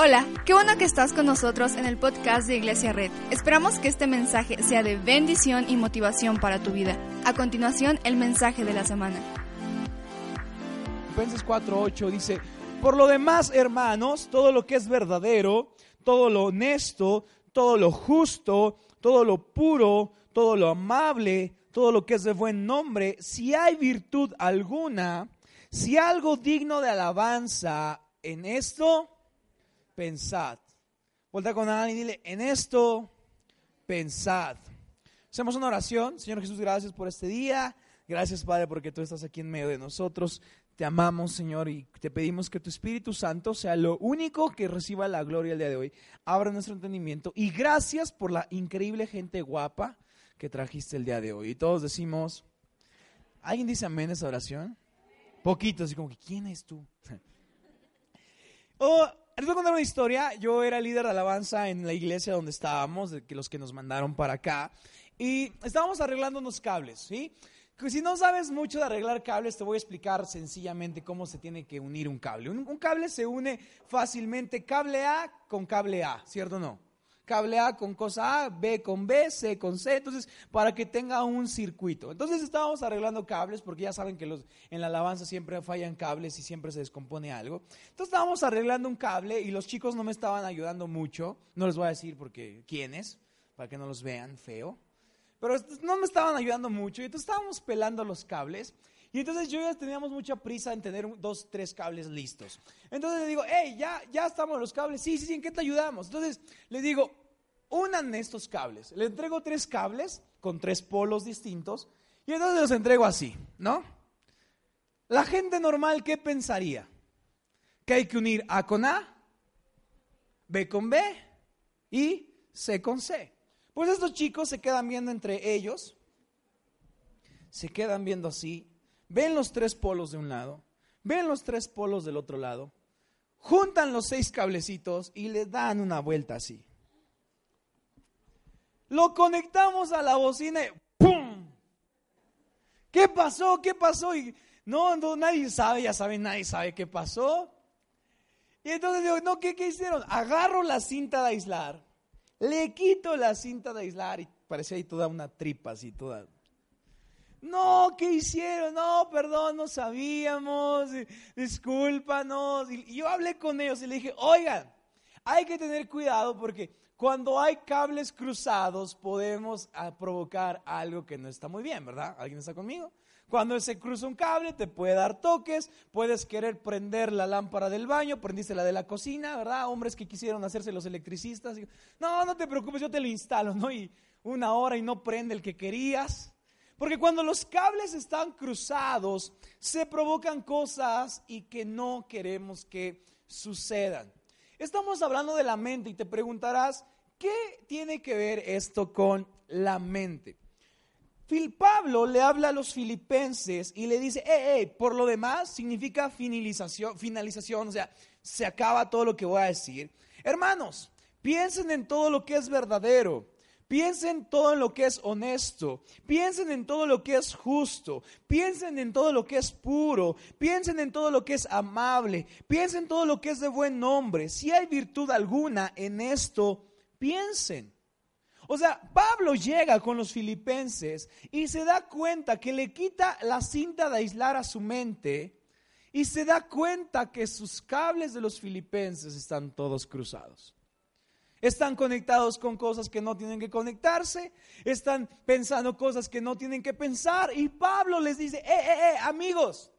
Hola, qué bueno que estás con nosotros en el podcast de Iglesia Red. Esperamos que este mensaje sea de bendición y motivación para tu vida. A continuación, el mensaje de la semana. Filipenses 4:8 dice, por lo demás, hermanos, todo lo que es verdadero, todo lo honesto, todo lo justo, todo lo puro, todo lo amable, todo lo que es de buen nombre, si hay virtud alguna, si algo digno de alabanza en esto, pensad. Vuelta con alguien y dile, en esto, pensad. Hacemos una oración. Señor Jesús, gracias por este día. Gracias, Padre, porque tú estás aquí en medio de nosotros. Te amamos, Señor, y te pedimos que tu Espíritu Santo sea lo único que reciba la gloria el día de hoy. Abra nuestro entendimiento. Y gracias por la increíble gente guapa que trajiste el día de hoy. Y todos decimos, ¿alguien dice amén a esa oración? Poquito, así como que, ¿quién es tú? oh, les voy a contar una historia. Yo era líder de alabanza en la iglesia donde estábamos, de que los que nos mandaron para acá. Y estábamos arreglando unos cables, ¿sí? Si no sabes mucho de arreglar cables, te voy a explicar sencillamente cómo se tiene que unir un cable. Un cable se une fácilmente cable A con cable A, ¿cierto o no? Cable A con cosa A, B con B, C con C, entonces para que tenga un circuito. Entonces estábamos arreglando cables porque ya saben que los, en la alabanza siempre fallan cables y siempre se descompone algo. Entonces estábamos arreglando un cable y los chicos no me estaban ayudando mucho. No les voy a decir porque quiénes, para que no los vean feo. Pero no me estaban ayudando mucho y entonces estábamos pelando los cables. Y entonces yo ya teníamos mucha prisa en tener dos, tres cables listos. Entonces le digo, hey, ya, ya estamos los cables. Sí, sí, sí, ¿en qué te ayudamos? Entonces le digo, unan estos cables. Le entrego tres cables con tres polos distintos y entonces los entrego así, ¿no? La gente normal, ¿qué pensaría? Que hay que unir A con A, B con B y C con C. Pues estos chicos se quedan viendo entre ellos, se quedan viendo así, ven los tres polos de un lado, ven los tres polos del otro lado, juntan los seis cablecitos y le dan una vuelta así. Lo conectamos a la bocina y ¡pum! ¿Qué pasó? ¿Qué pasó? Y no, nadie sabe, ya saben, nadie sabe qué pasó. Y entonces digo, no, ¿qué, ¿qué hicieron? Agarro la cinta de aislar, le quito la cinta de aislar y parecía ahí toda una tripa así, toda. No, ¿qué hicieron? No, perdón, no sabíamos, discúlpanos. Y yo hablé con ellos y le dije, oigan, hay que tener cuidado porque cuando hay cables cruzados podemos ah, provocar algo que no está muy bien, ¿verdad? ¿Alguien está conmigo? Cuando se cruza un cable te puede dar toques, puedes querer prender la lámpara del baño, prendiste la de la cocina, ¿verdad? Hombres que quisieron hacerse los electricistas. No, no te preocupes, yo te lo instalo, ¿no? Y una hora y no prende el que querías. Porque cuando los cables están cruzados, se provocan cosas y que no queremos que sucedan. Estamos hablando de la mente y te preguntarás, ¿qué tiene que ver esto con la mente? Pablo le habla a los filipenses y le dice, eh, eh, por lo demás significa finalización, finalización, o sea, se acaba todo lo que voy a decir. Hermanos, piensen en todo lo que es verdadero, Piensen todo lo que es honesto, piensen en todo lo que es justo, piensen en todo lo que es puro, piensen en todo lo que es amable, piensen en todo lo que es de buen nombre. Si hay virtud alguna en esto, piensen. O sea, Pablo llega con los filipenses y se da cuenta que le quita la cinta de aislar a su mente y se da cuenta que sus cables de los filipenses están todos cruzados. Están conectados con cosas que no tienen que conectarse, están pensando cosas que no tienen que pensar. Y Pablo les dice, eh, eh, eh, amigos,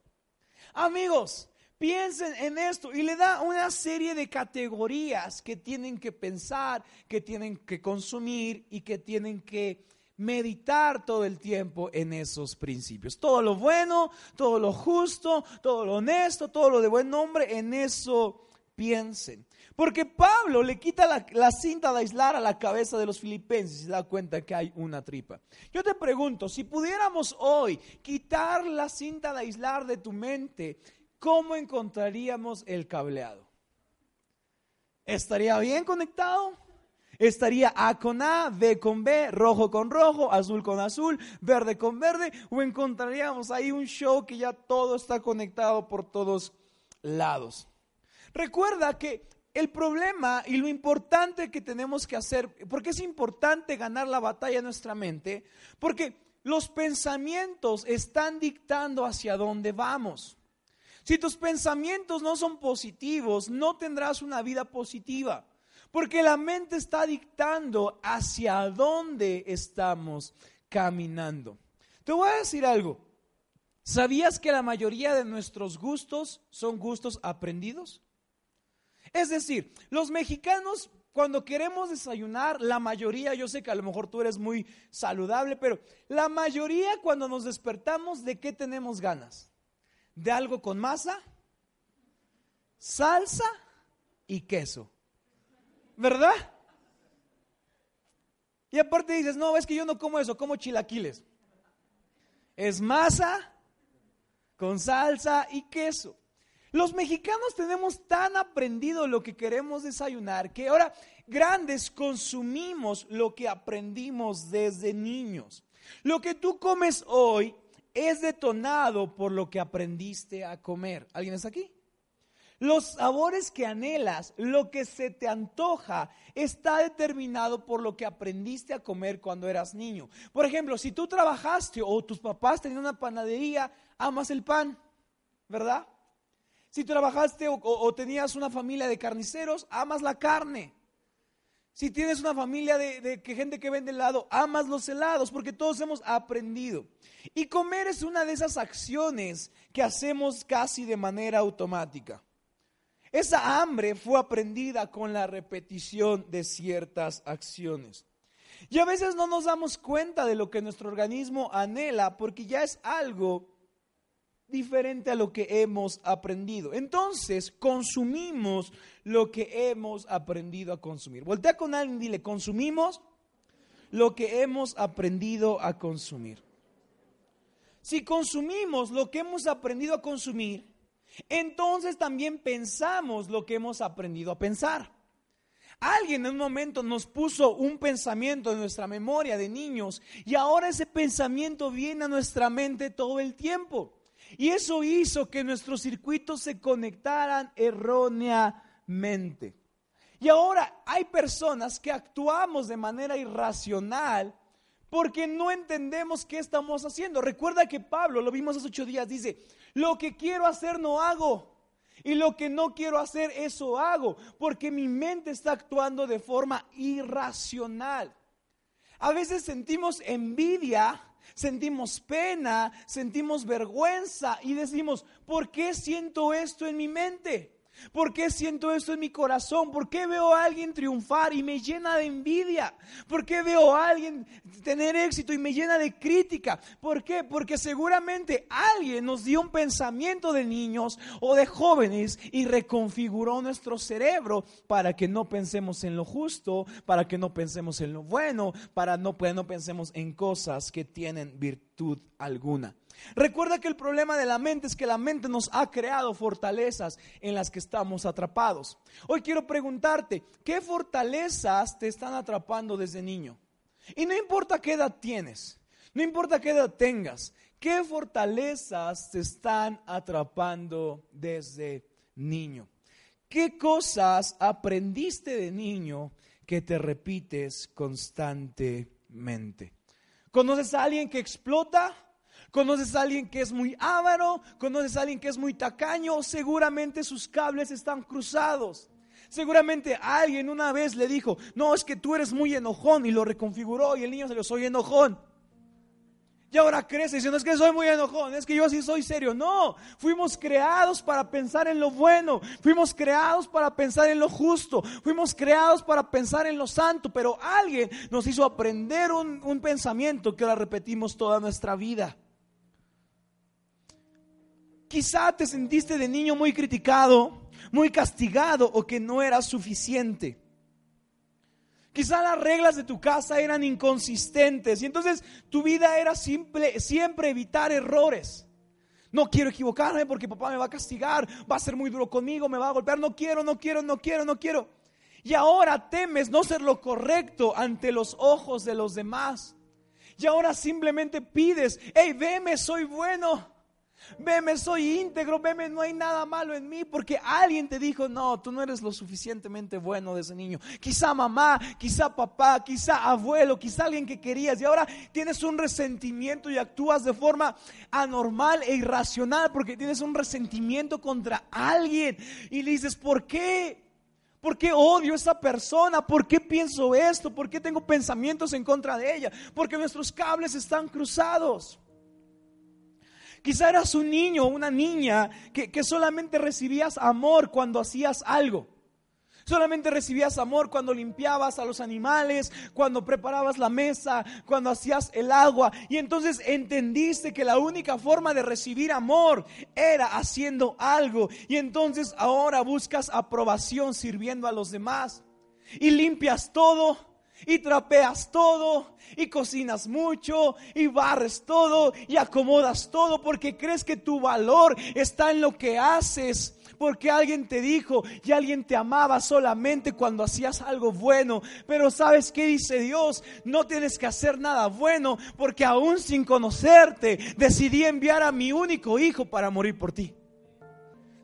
amigos, piensen en esto. Y le da una serie de categorías que tienen que pensar, que tienen que consumir y que tienen que meditar todo el tiempo en esos principios. Todo lo bueno, todo lo justo, todo lo honesto, todo lo de buen nombre, en eso piensen. Porque Pablo le quita la, cinta de aislar a la cabeza de los filipenses y se da cuenta que hay una tripa. Yo te pregunto, si pudiéramos hoy quitar la cinta de aislar de tu mente, ¿cómo encontraríamos el cableado? ¿Estaría bien conectado? ¿Estaría A con A, B con B, rojo con rojo, azul con azul, verde con verde? ¿O encontraríamos ahí un show que ya todo está conectado por todos lados? Recuerda que el problema y lo importante que tenemos que hacer, porque es importante ganar la batalla en nuestra mente, porque los pensamientos están dictando hacia dónde vamos. Si tus pensamientos no son positivos, no tendrás una vida positiva, porque la mente está dictando hacia dónde estamos caminando. Te voy a decir algo. ¿Sabías que la mayoría de nuestros gustos son gustos aprendidos? Es decir, los mexicanos cuando queremos desayunar, la mayoría, yo sé que a lo mejor tú eres muy saludable, pero la mayoría cuando nos despertamos, ¿de qué tenemos ganas? ¿De algo con masa, salsa y queso? ¿Verdad? Y aparte dices, no, es que yo no como eso, como chilaquiles. Es masa con salsa y queso. Los mexicanos tenemos tan aprendido lo que queremos desayunar que ahora grandes consumimos lo que aprendimos desde niños. Lo que tú comes hoy es detonado por lo que aprendiste a comer. ¿Alguien está aquí? Los sabores que anhelas, lo que se te antoja, está determinado por lo que aprendiste a comer cuando eras niño. Por ejemplo, si tú trabajaste o tus papás tenían una panadería, amas el pan, ¿verdad? Si trabajaste o, tenías una familia de carniceros, amas la carne. Si tienes una familia de, gente que vende helado, amas los helados, porque todos hemos aprendido. Y comer es una de esas acciones que hacemos casi de manera automática. Esa hambre fue aprendida con la repetición de ciertas acciones. Y a veces no nos damos cuenta de lo que nuestro organismo anhela porque ya es algo diferente a lo que hemos aprendido. Entonces, consumimos lo que hemos aprendido a consumir. Voltea con alguien y dile, consumimos lo que hemos aprendido a consumir. Si consumimos lo que hemos aprendido a consumir, entonces también pensamos lo que hemos aprendido a pensar. Alguien en un momento nos puso un pensamiento en nuestra memoria de niños y ahora ese pensamiento viene a nuestra mente todo el tiempo. Y eso hizo que nuestros circuitos se conectaran erróneamente. Y ahora hay personas que actuamos de manera irracional porque no entendemos qué estamos haciendo. Recuerda que Pablo, lo vimos hace ocho días, dice, lo que quiero hacer no hago. Y lo que no quiero hacer, eso hago. Porque mi mente está actuando de forma irracional. A veces sentimos envidia sentimos pena, sentimos vergüenza y decimos, ¿por qué siento esto en mi mente? ¿Por qué siento esto en mi corazón? ¿Por qué veo a alguien triunfar y me llena de envidia? ¿Por qué veo a alguien tener éxito y me llena de crítica? ¿Por qué? Porque seguramente alguien nos dio un pensamiento de niños o de jóvenes y reconfiguró nuestro cerebro para que no pensemos en lo justo, para que no pensemos en lo bueno, para no, no pensemos en cosas que tienen virtud alguna. Recuerda que el problema de la mente es que la mente nos ha creado fortalezas en las que estamos atrapados. Hoy quiero preguntarte, ¿qué fortalezas te están atrapando desde niño? Y no importa qué edad tienes, no importa qué edad tengas, ¿qué fortalezas te están atrapando desde niño? ¿Qué cosas aprendiste de niño que te repites constantemente? ¿Conoces a alguien que explota? Conoces a alguien que es muy ávaro, conoces a alguien que es muy tacaño, seguramente sus cables están cruzados. Seguramente alguien una vez le dijo, no, es que tú eres muy enojón y lo reconfiguró y el niño se lo soy enojón. Y ahora crece diciendo, es que soy muy enojón, es que yo así soy serio. No, fuimos creados para pensar en lo bueno, fuimos creados para pensar en lo justo, fuimos creados para pensar en lo santo, pero alguien nos hizo aprender un, un pensamiento que ahora repetimos toda nuestra vida. Quizá te sentiste de niño muy criticado, muy castigado o que no era suficiente. Quizá las reglas de tu casa eran inconsistentes y entonces tu vida era simple, siempre evitar errores. No quiero equivocarme porque papá me va a castigar, va a ser muy duro conmigo, me va a golpear. No quiero, no quiero, no quiero, no quiero. Y ahora temes no ser lo correcto ante los ojos de los demás. Y ahora simplemente pides, hey, veme, soy bueno. Veme, soy íntegro, veme, no hay nada malo en mí, porque alguien te dijo, no, tú no eres lo suficientemente bueno de ese niño. Quizá mamá, quizá papá, quizá abuelo, quizá alguien que querías y ahora tienes un resentimiento y actúas de forma anormal e irracional porque tienes un resentimiento contra alguien y le dices, ¿por qué? ¿Por qué odio a esa persona? ¿Por qué pienso esto? ¿Por qué tengo pensamientos en contra de ella? Porque nuestros cables están cruzados. Quizá eras un niño o una niña que, que solamente recibías amor cuando hacías algo. Solamente recibías amor cuando limpiabas a los animales, cuando preparabas la mesa, cuando hacías el agua. Y entonces entendiste que la única forma de recibir amor era haciendo algo. Y entonces ahora buscas aprobación sirviendo a los demás. Y limpias todo y trapeas todo y cocinas mucho y barres todo y acomodas todo porque crees que tu valor está en lo que haces. Porque alguien te dijo y alguien te amaba solamente cuando hacías algo bueno. Pero sabes qué dice Dios? No tienes que hacer nada bueno porque aún sin conocerte decidí enviar a mi único hijo para morir por ti.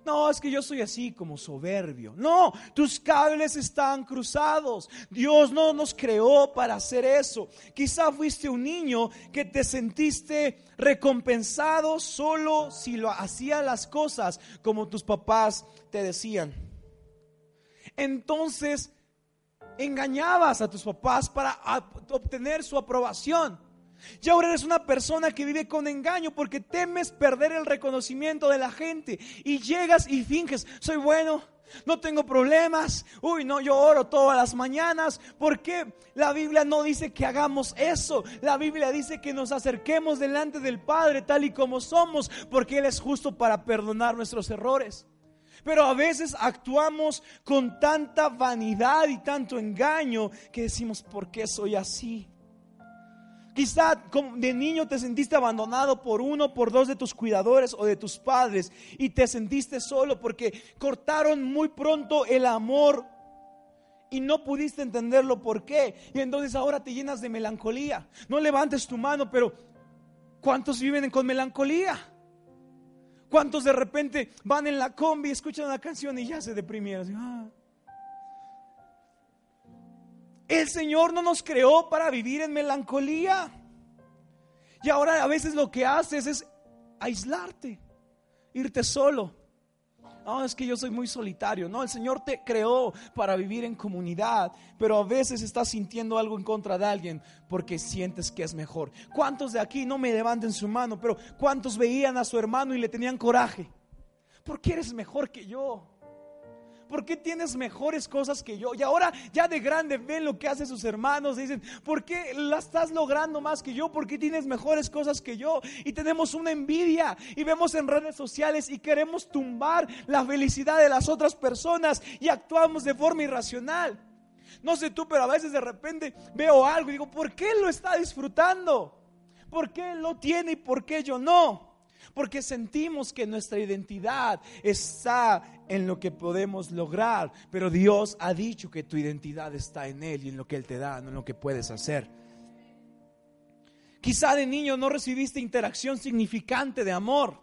No, es que yo soy así como soberbio. No, tus cables están cruzados. Dios no nos creó para hacer eso. Quizá fuiste un niño que te sentiste recompensado solo si lo hacía las cosas como tus papás te decían. Entonces engañabas a tus papás para obtener su aprobación. Y ahora eres una persona que vive con engaño porque temes perder el reconocimiento de la gente. Y llegas y finges, soy bueno, no tengo problemas. Uy, no, yo oro todas las mañanas. ¿Por qué? La Biblia no dice que hagamos eso. La Biblia dice que nos acerquemos delante del Padre tal y como somos, porque Él es justo para perdonar nuestros errores. Pero a veces actuamos con tanta vanidad y tanto engaño que decimos, ¿por qué soy así? Quizá de niño te sentiste abandonado por uno, por dos de tus cuidadores o de tus padres y te sentiste solo porque cortaron muy pronto el amor y no pudiste entenderlo por qué. Y entonces ahora te llenas de melancolía. No levantes tu mano, pero ¿cuántos viven con melancolía? ¿Cuántos de repente van en la combi, escuchan una canción y ya se deprimieron? Ah". El Señor no nos creó para vivir en melancolía. Y ahora a veces lo que haces es aislarte, irte solo. No, es que yo soy muy solitario. No, el Señor te creó para vivir en comunidad, pero a veces estás sintiendo algo en contra de alguien porque sientes que es mejor. ¿Cuántos de aquí no me levanten su mano, pero cuántos veían a su hermano y le tenían coraje? Porque eres mejor que yo. ¿Por qué tienes mejores cosas que yo? Y ahora ya de grande ven lo que hacen sus hermanos. Dicen, ¿por qué la estás logrando más que yo? ¿Por qué tienes mejores cosas que yo? Y tenemos una envidia y vemos en redes sociales y queremos tumbar la felicidad de las otras personas y actuamos de forma irracional. No sé tú, pero a veces de repente veo algo y digo, ¿por qué lo está disfrutando? ¿Por qué lo tiene y por qué yo no? Porque sentimos que nuestra identidad está en lo que podemos lograr, pero Dios ha dicho que tu identidad está en Él y en lo que Él te da, no en lo que puedes hacer. Quizá de niño no recibiste interacción significante de amor.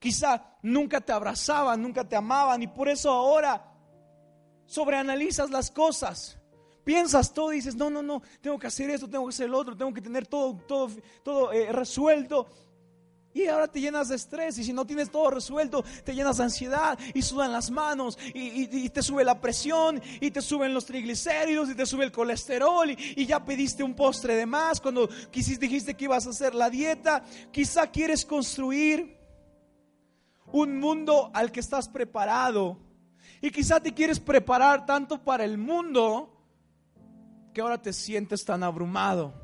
Quizá nunca te abrazaban, nunca te amaban y por eso ahora sobreanalizas las cosas. Piensas todo y dices, no, no, no, tengo que hacer esto, tengo que hacer lo otro, tengo que tener todo, todo, todo eh, resuelto. Y ahora te llenas de estrés y si no tienes todo resuelto, te llenas de ansiedad y sudan las manos y, te sube la presión y te suben los triglicéridos y te sube el colesterol y, ya pediste un postre de más cuando quisiste, dijiste que ibas a hacer la dieta. Quizá quieres construir un mundo al que estás preparado y quizá te quieres preparar tanto para el mundo que ahora te sientes tan abrumado.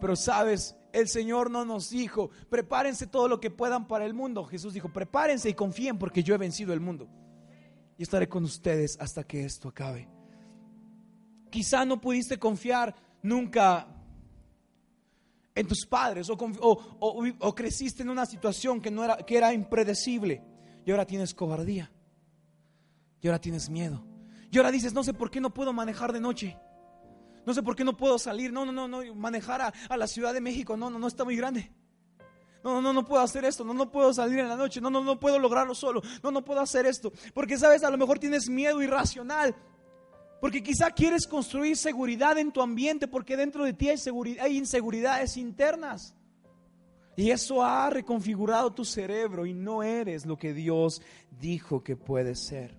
Pero sabes, el Señor no nos dijo, prepárense todo lo que puedan para el mundo. Jesús dijo, prepárense y confíen porque yo he vencido el mundo. Y estaré con ustedes hasta que esto acabe. Quizá no pudiste confiar nunca en tus padres o, creciste en una situación que, no era, que era impredecible y ahora tienes cobardía y ahora tienes miedo. Y ahora dices, no sé por qué no puedo manejar de noche. No sé por qué no puedo salir. No, no, no, no. Manejar a, la Ciudad de México. No, no, no está muy grande. No, no, no puedo hacer esto, no, no puedo salir en la noche, no, no, no puedo lograrlo solo, no, no puedo hacer esto. Porque sabes, a lo mejor tienes miedo irracional, porque quizá quieres construir seguridad en tu ambiente, porque dentro de ti hay, hay inseguridades internas. Y eso ha reconfigurado tu cerebro y no eres lo que Dios dijo que puedes ser.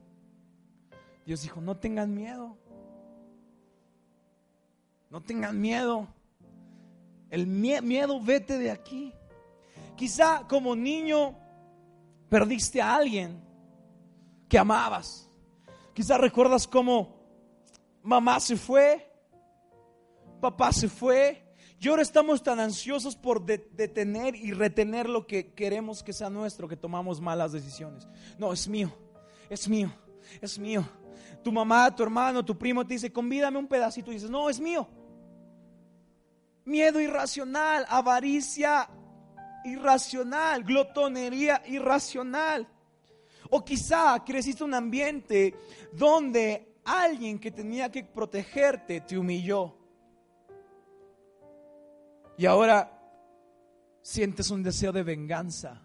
Dios dijo, no tengan miedo. No tengan miedo. El miedo, vete de aquí. Quizá como niño perdiste a alguien que amabas. Quizá recuerdas cómo mamá se fue, papá se fue, y ahora estamos tan ansiosos por detener y retener lo que queremos que sea nuestro, que tomamos malas decisiones. No, es mío, es mío, es mío. Tu mamá, tu hermano, tu primo te dice, convídame un pedacito y dices, no, es mío miedo irracional, avaricia irracional, glotonería irracional. O quizá creciste un ambiente donde alguien que tenía que protegerte te humilló. Y ahora sientes un deseo de venganza.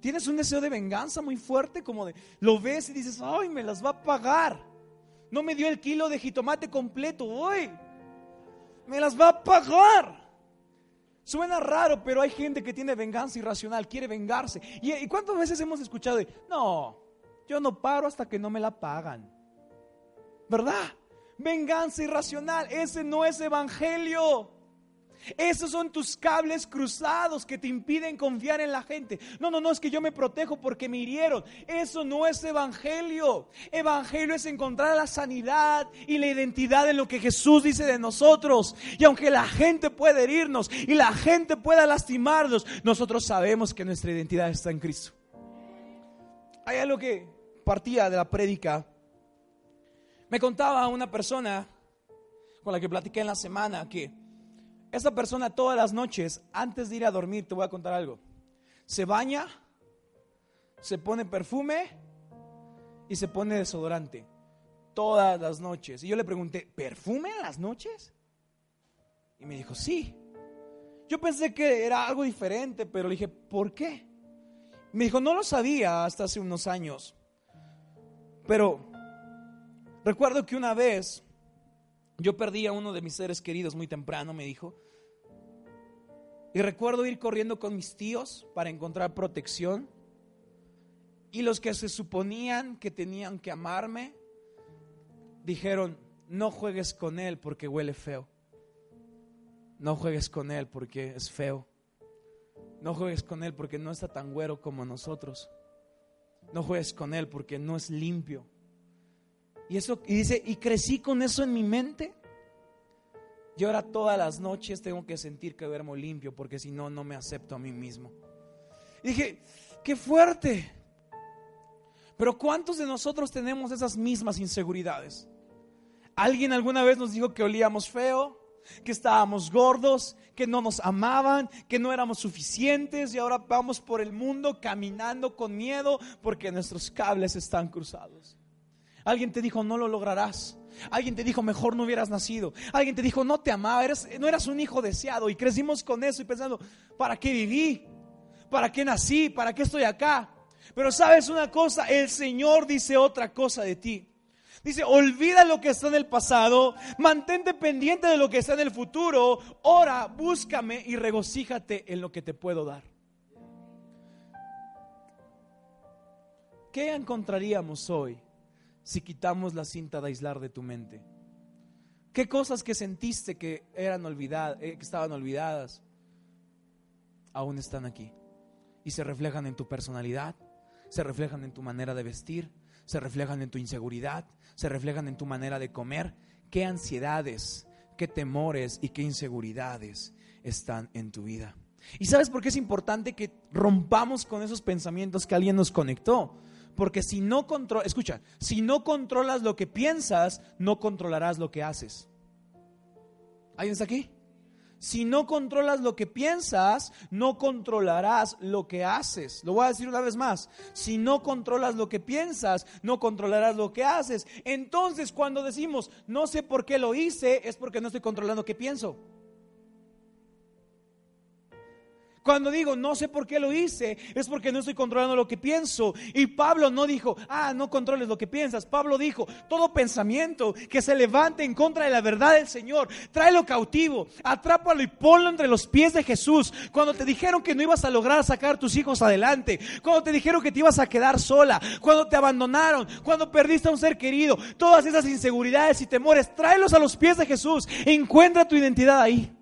Tienes un deseo de venganza muy fuerte, como de lo ves y dices, ay, me las va a pagar. No me dio el kilo de jitomate completo hoy me las va a pagar. Suena raro, pero hay gente que tiene venganza irracional, quiere vengarse. ¿Y, cuántas veces hemos escuchado no, yo no paro hasta que no me la pagan? ¿Verdad? Venganza irracional, ese no es evangelio. Esos son tus cables cruzados que te impiden confiar en la gente. No, no, no, es que yo me protejo porque me hirieron. Eso no es evangelio. Evangelio es encontrar la sanidad y la identidad en lo que Jesús dice de nosotros. Y aunque la gente pueda herirnos y la gente pueda lastimarnos, nosotros sabemos que nuestra identidad está en Cristo. Hay algo que partía de la prédica. Me contaba una persona con la que platiqué en la semana que esa persona todas las noches, antes de ir a dormir, te voy a contar algo. Se baña, se pone perfume y se pone desodorante. Todas las noches. Y yo le pregunté, ¿perfume en las noches? Y me dijo, sí. Yo pensé que era algo diferente, pero le dije, ¿por qué? Me dijo, no lo sabía hasta hace unos años. Pero recuerdo que una vez yo perdí a uno de mis seres queridos muy temprano, me dijo. Y recuerdo ir corriendo con mis tíos para encontrar protección. Y los que se suponían que tenían que amarme, dijeron, no juegues con él porque huele feo. No juegues con él porque es feo. No juegues con él porque no está tan güero como nosotros. No juegues con él porque no es limpio. Y eso, y dice, y crecí con eso en mi mente. Y ahora todas las noches tengo que sentir que duermo limpio, porque si no, no me acepto a mí mismo. Y dije, qué fuerte. Pero ¿cuántos de nosotros tenemos esas mismas inseguridades? ¿Alguien alguna vez nos dijo que olíamos feo? que estábamos gordos, que no nos amaban, que no éramos suficientes y ahora vamos por el mundo caminando con miedo porque nuestros cables están cruzados. Alguien te dijo, no lo lograrás. Alguien te dijo, mejor no hubieras nacido. Alguien te dijo, no te amaba, no eras un hijo deseado. Y crecimos con eso y pensando, ¿para qué viví? ¿Para qué nací? ¿Para qué estoy acá? Pero sabes una cosa, el Señor dice otra cosa de ti. Dice, olvida lo que está en el pasado, mantente pendiente de lo que está en el futuro, ora, búscame y regocíjate en lo que te puedo dar. ¿Qué encontraríamos hoy si quitamos la cinta de aislar de tu mente? ¿Qué cosas que sentiste que eran olvidadas, eh, que estaban olvidadas, aún están aquí? Y se reflejan en tu personalidad, se reflejan en tu manera de vestir, se reflejan en tu inseguridad, se reflejan en tu manera de comer. ¿Qué ansiedades, qué temores y qué inseguridades están en tu vida? ¿Y sabes por qué es importante que rompamos con esos pensamientos que alguien nos conectó? Porque si no controlas, escucha, si no controlas lo que piensas, no controlarás lo que haces. ¿Alguien está aquí? Si no controlas lo que piensas, no controlarás lo que haces. Lo voy a decir una vez más. Si no controlas lo que piensas, no controlarás lo que haces. Entonces, cuando decimos, no sé por qué lo hice, es porque no estoy controlando qué pienso. Cuando digo no sé por qué lo hice, es porque no estoy controlando lo que pienso. Y Pablo no dijo, ah, no controles lo que piensas. Pablo dijo, todo pensamiento que se levante en contra de la verdad del Señor, tráelo cautivo, atrápalo y ponlo entre los pies de Jesús. Cuando te dijeron que no ibas a lograr sacar tus hijos adelante, cuando te dijeron que te ibas a quedar sola, cuando te abandonaron, cuando perdiste a un ser querido, todas esas inseguridades y temores, tráelos a los pies de Jesús. Encuentra tu identidad ahí.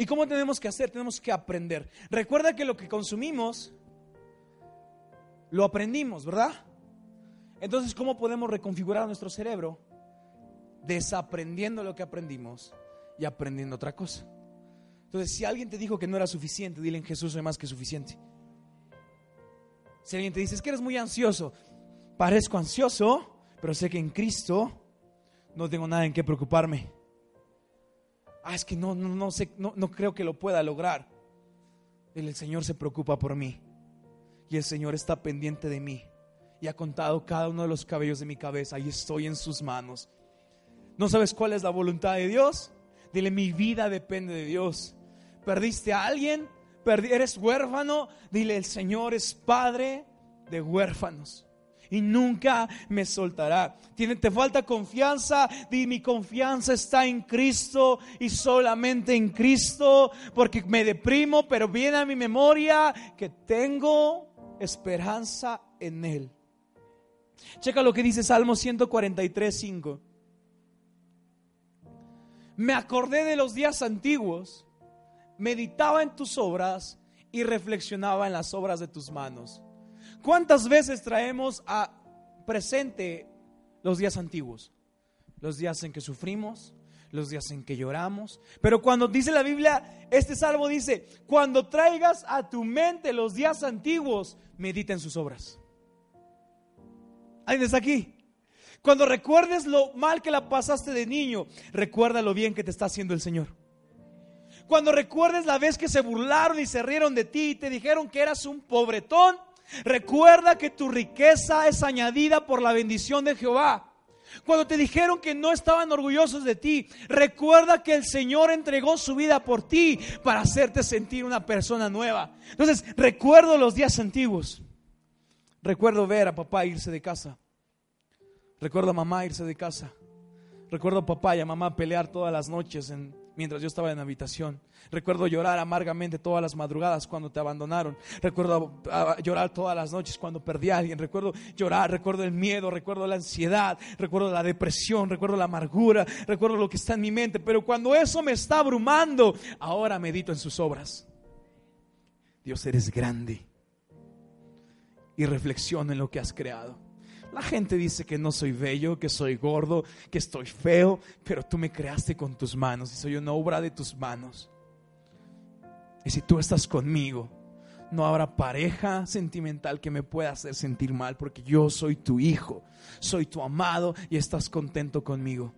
¿Y cómo tenemos que hacer? Tenemos que aprender. Recuerda que lo que consumimos, lo aprendimos, ¿verdad? Entonces, ¿cómo podemos reconfigurar nuestro cerebro? Desaprendiendo lo que aprendimos y aprendiendo otra cosa. Entonces, si alguien te dijo que no era suficiente, dile en Jesús soy más que suficiente. Si alguien te dice, que eres muy ansioso, parezco ansioso, pero sé que en Cristo no tengo nada en qué preocuparme ah, es que no, no, no, sé, no, no creo que lo pueda lograr. El Señor se preocupa por mí y el Señor está pendiente de mí y ha contado cada uno de los cabellos de mi cabeza y estoy en sus manos. ¿No sabes cuál es la voluntad de Dios? Dile, mi vida depende de Dios. ¿Perdiste a alguien? ¿Eres huérfano? Dile, el Señor es padre de huérfanos y nunca me soltará. ¿Tiene, ¿Te falta confianza? Di, mi confianza está en Cristo y solamente en Cristo, porque me deprimo, pero viene a mi memoria que tengo esperanza en Él. Checa lo que dice Salmo 143, 5. Me acordé de los días antiguos, meditaba en tus obras y reflexionaba en las obras de tus manos. ¿Cuántas veces traemos a presente los días antiguos? Los días en que sufrimos, los días en que lloramos. Pero cuando dice la Biblia, este salmo dice, cuando traigas a tu mente los días antiguos, medita en sus obras. ¿Alguien está aquí? Cuando recuerdes lo mal que la pasaste de niño, recuerda lo bien que te está haciendo el Señor. Cuando recuerdes la vez que se burlaron y se rieron de ti y te dijeron que eras un pobretón, Recuerda que tu riqueza es añadida por la bendición de Jehová. Cuando te dijeron que no estaban orgullosos de ti, recuerda que el Señor entregó su vida por ti para hacerte sentir una persona nueva. Entonces, recuerdo los días antiguos. Recuerdo ver a papá irse de casa. Recuerdo a mamá irse de casa. Recuerdo a papá y a mamá pelear todas las noches en mientras yo estaba en la habitación. Recuerdo llorar amargamente todas las madrugadas cuando te abandonaron. Recuerdo ah, llorar todas las noches cuando perdí a alguien. Recuerdo llorar, recuerdo el miedo, recuerdo la ansiedad, recuerdo la depresión, recuerdo la amargura, recuerdo lo que está en mi mente. Pero cuando eso me está abrumando, ahora medito en sus obras. Dios, eres grande. Y reflexiona en lo que has creado. La gente dice que no soy bello, que soy gordo, que estoy feo, pero tú me creaste con tus manos y soy una obra de tus manos. Y si tú estás conmigo, no habrá pareja sentimental que me pueda hacer sentir mal porque yo soy tu hijo, soy tu amado y estás contento conmigo.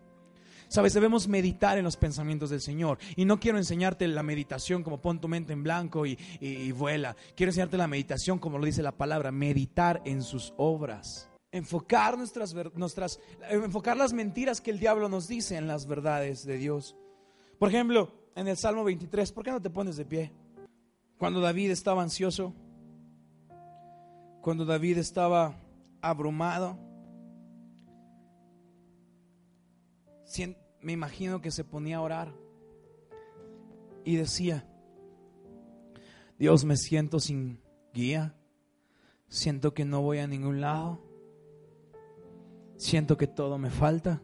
Sabes, debemos meditar en los pensamientos del Señor. Y no quiero enseñarte la meditación como pon tu mente en blanco y, y vuela. Quiero enseñarte la meditación como lo dice la palabra, meditar en sus obras enfocar nuestras, nuestras, enfocar las mentiras que el diablo nos dice en las verdades de Dios. Por ejemplo, en el Salmo 23, ¿por qué no te pones de pie? Cuando David estaba ansioso, cuando David estaba abrumado, me imagino que se ponía a orar y decía, Dios me siento sin guía, siento que no voy a ningún lado siento que todo me falta.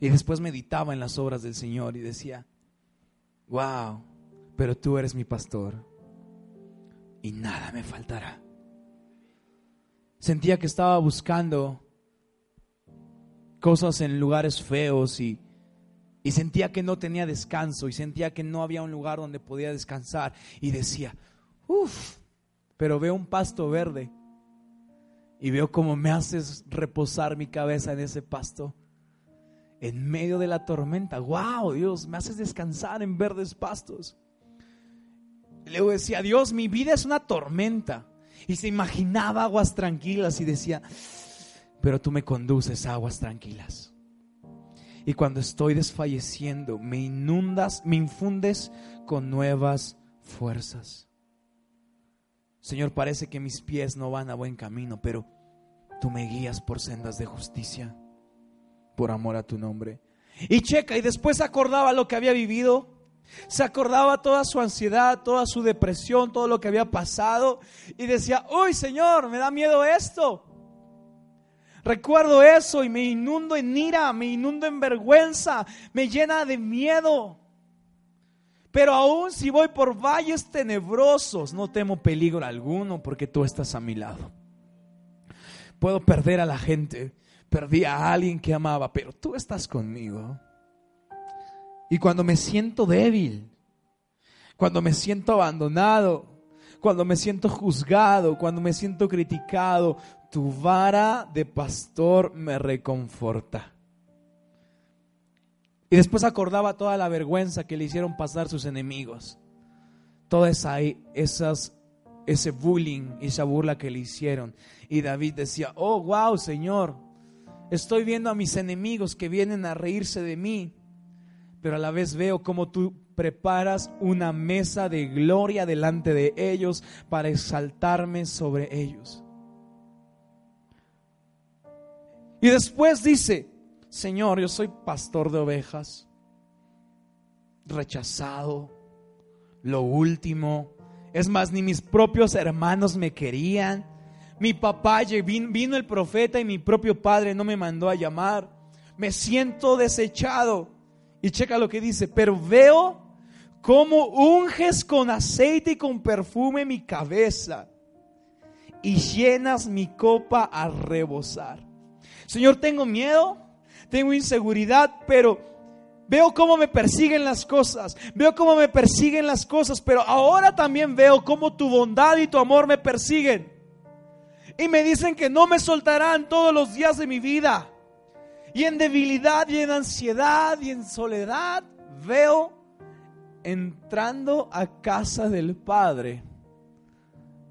Y después meditaba en las obras del Señor y decía, wow, pero tú eres mi pastor y nada me faltará. Sentía que estaba buscando cosas en lugares feos y, y sentía que no tenía descanso y sentía que no había un lugar donde podía descansar y decía, uff, pero veo un pasto verde y veo cómo me haces reposar mi cabeza en ese pasto. En medio de la tormenta. Wow, Dios, me haces descansar en verdes pastos. luego decía, Dios, mi vida es una tormenta. Y se imaginaba aguas tranquilas y decía, pero tú me conduces a aguas tranquilas. Y cuando estoy desfalleciendo, me inundas, me infundes con nuevas fuerzas. Señor, parece que mis pies no van a buen camino, pero tú me guías por sendas de justicia, por amor a tu nombre. Y checa, y después acordaba lo que había vivido. Se acordaba toda su ansiedad, toda su depresión, todo lo que había pasado. Y decía, uy Señor, me da miedo esto. Recuerdo eso y me inundo en ira, me inundo en vergüenza, me llena de miedo. Pero aún si voy por valles tenebrosos, no temo peligro alguno porque tú estás a mi lado. Puedo perder a la gente, perdí a alguien que amaba, pero tú estás conmigo. Y cuando me siento débil, cuando me siento abandonado, cuando me siento juzgado, cuando me siento criticado, tu vara de pastor me reconforta. Y después acordaba toda la vergüenza que le hicieron pasar sus enemigos. Toda esa, esas, ese bullying, esa burla que le hicieron. Y David decía, oh, wow, Señor, estoy viendo a mis enemigos que vienen a reírse de mí, pero a la vez veo cómo tú preparas una mesa de gloria delante de ellos para exaltarme sobre ellos. Y después dice, Señor, yo soy pastor de ovejas, rechazado, lo último. Es más, ni mis propios hermanos me querían. Mi papá vino el profeta y mi propio padre no me mandó a llamar. Me siento desechado. Y checa lo que dice, pero veo cómo unges con aceite y con perfume mi cabeza y llenas mi copa a rebosar. Señor, tengo miedo, tengo inseguridad, pero veo cómo me persiguen las cosas, veo cómo me persiguen las cosas, pero ahora también veo cómo tu bondad y tu amor me persiguen. Y me dicen que no me soltarán todos los días de mi vida. Y en debilidad y en ansiedad y en soledad veo entrando a casa del Padre,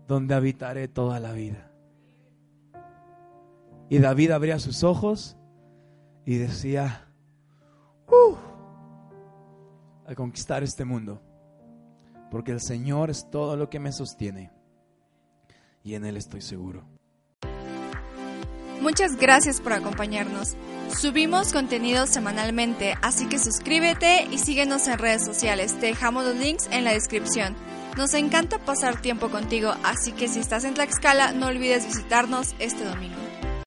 donde habitaré toda la vida. Y David abría sus ojos y decía, uh, a conquistar este mundo, porque el Señor es todo lo que me sostiene y en Él estoy seguro. Muchas gracias por acompañarnos. Subimos contenido semanalmente, así que suscríbete y síguenos en redes sociales. Te dejamos los links en la descripción. Nos encanta pasar tiempo contigo, así que si estás en Tlaxcala no olvides visitarnos este domingo.